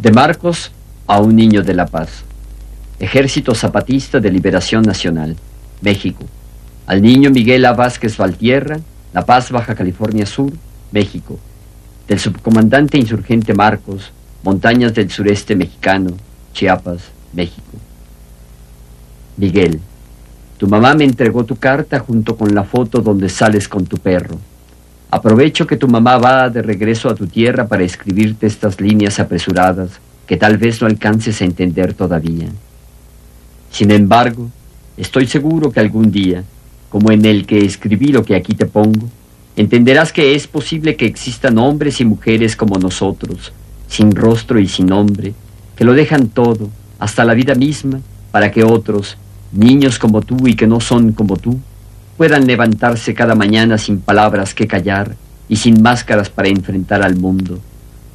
De Marcos a un niño de La Paz. Ejército Zapatista de Liberación Nacional, México. Al niño Miguel A. Vázquez Valtierra, La Paz, Baja California Sur, México. Del subcomandante insurgente Marcos, Montañas del Sureste Mexicano, Chiapas, México. Miguel, tu mamá me entregó tu carta junto con la foto donde sales con tu perro. Aprovecho que tu mamá va de regreso a tu tierra para escribirte estas líneas apresuradas que tal vez no alcances a entender todavía. Sin embargo, estoy seguro que algún día, como en el que escribí lo que aquí te pongo, entenderás que es posible que existan hombres y mujeres como nosotros, sin rostro y sin nombre, que lo dejan todo, hasta la vida misma, para que otros, niños como tú y que no son como tú, puedan levantarse cada mañana sin palabras que callar y sin máscaras para enfrentar al mundo.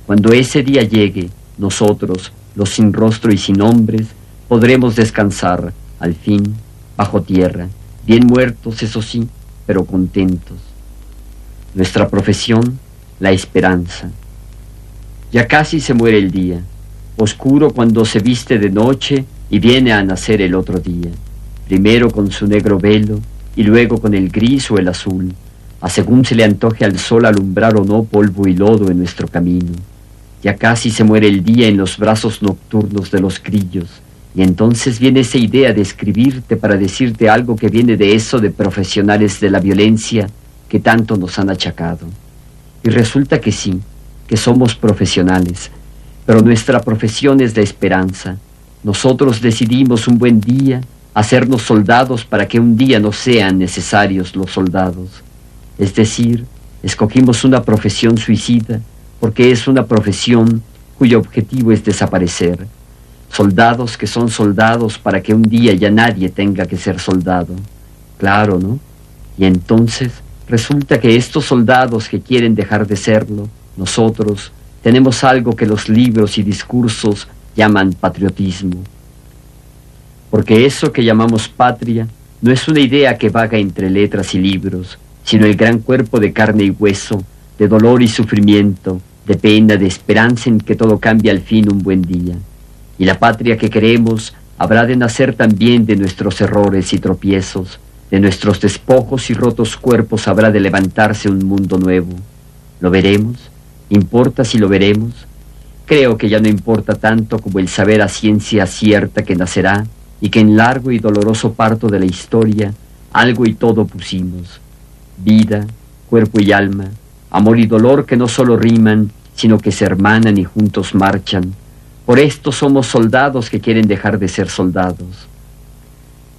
Cuando ese día llegue, nosotros, los sin rostro y sin nombres, podremos descansar, al fin, bajo tierra, bien muertos, eso sí, pero contentos. Nuestra profesión, la esperanza. Ya casi se muere el día, oscuro cuando se viste de noche y viene a nacer el otro día, primero con su negro velo, y luego con el gris o el azul, a según se le antoje al sol alumbrar o no polvo y lodo en nuestro camino. Ya casi se muere el día en los brazos nocturnos de los grillos, y entonces viene esa idea de escribirte para decirte algo que viene de eso de profesionales de la violencia que tanto nos han achacado. Y resulta que sí, que somos profesionales, pero nuestra profesión es la esperanza. Nosotros decidimos un buen día hacernos soldados para que un día no sean necesarios los soldados. Es decir, escogimos una profesión suicida porque es una profesión cuyo objetivo es desaparecer. Soldados que son soldados para que un día ya nadie tenga que ser soldado. Claro, ¿no? Y entonces resulta que estos soldados que quieren dejar de serlo, nosotros, tenemos algo que los libros y discursos llaman patriotismo porque eso que llamamos patria no es una idea que vaga entre letras y libros, sino el gran cuerpo de carne y hueso, de dolor y sufrimiento, de pena, de esperanza en que todo cambie al fin un buen día. Y la patria que queremos habrá de nacer también de nuestros errores y tropiezos, de nuestros despojos y rotos cuerpos habrá de levantarse un mundo nuevo. ¿Lo veremos? ¿Importa si lo veremos? Creo que ya no importa tanto como el saber a ciencia cierta que nacerá y que en largo y doloroso parto de la historia algo y todo pusimos, vida, cuerpo y alma, amor y dolor que no solo riman, sino que se hermanan y juntos marchan. Por esto somos soldados que quieren dejar de ser soldados.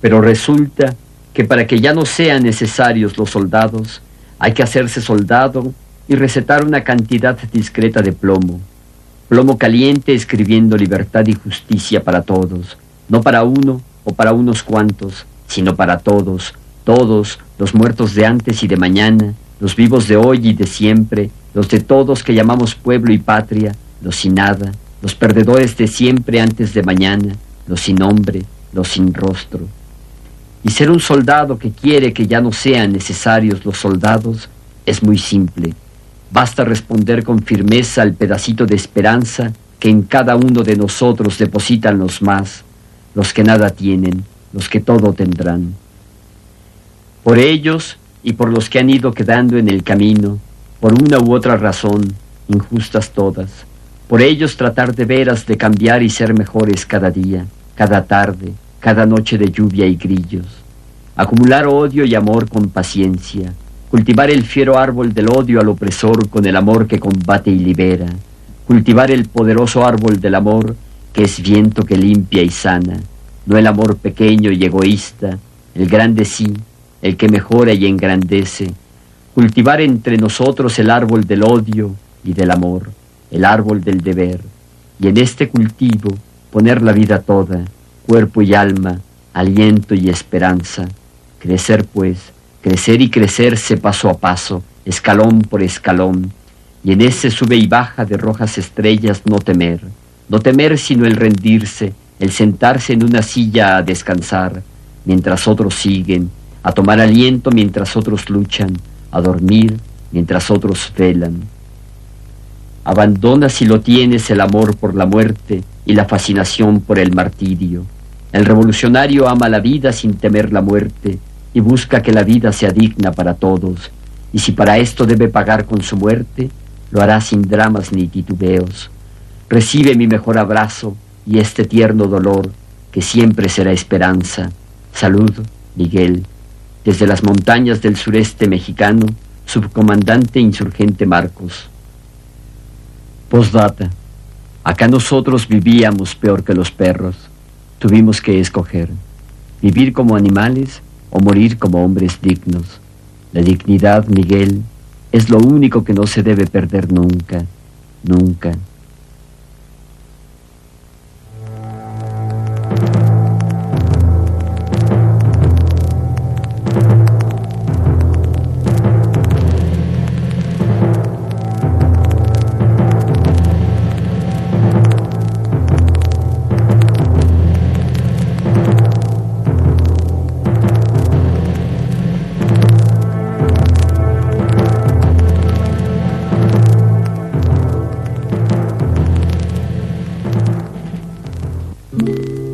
Pero resulta que para que ya no sean necesarios los soldados, hay que hacerse soldado y recetar una cantidad discreta de plomo. Plomo caliente escribiendo libertad y justicia para todos, no para uno o para unos cuantos, sino para todos, todos, los muertos de antes y de mañana, los vivos de hoy y de siempre, los de todos que llamamos pueblo y patria, los sin nada, los perdedores de siempre antes de mañana, los sin nombre, los sin rostro. Y ser un soldado que quiere que ya no sean necesarios los soldados es muy simple. Basta responder con firmeza al pedacito de esperanza que en cada uno de nosotros depositan los más, los que nada tienen, los que todo tendrán. Por ellos y por los que han ido quedando en el camino, por una u otra razón, injustas todas, por ellos tratar de veras de cambiar y ser mejores cada día, cada tarde, cada noche de lluvia y grillos. Acumular odio y amor con paciencia, cultivar el fiero árbol del odio al opresor con el amor que combate y libera, cultivar el poderoso árbol del amor que es viento que limpia y sana, no el amor pequeño y egoísta, el grande sí, el que mejora y engrandece, cultivar entre nosotros el árbol del odio y del amor, el árbol del deber, y en este cultivo poner la vida toda, cuerpo y alma, aliento y esperanza, crecer pues, crecer y crecerse paso a paso, escalón por escalón, y en ese sube y baja de rojas estrellas no temer, no temer sino el rendirse, el sentarse en una silla a descansar, mientras otros siguen, a tomar aliento mientras otros luchan, a dormir mientras otros velan. Abandona si lo tienes el amor por la muerte y la fascinación por el martirio. El revolucionario ama la vida sin temer la muerte y busca que la vida sea digna para todos. Y si para esto debe pagar con su muerte, lo hará sin dramas ni titubeos. Recibe mi mejor abrazo y este tierno dolor que siempre será esperanza. Salud, Miguel. Desde las montañas del sureste mexicano, subcomandante insurgente Marcos. Postdata. Acá nosotros vivíamos peor que los perros. Tuvimos que escoger. Vivir como animales o morir como hombres dignos. La dignidad, Miguel, es lo único que no se debe perder nunca, nunca.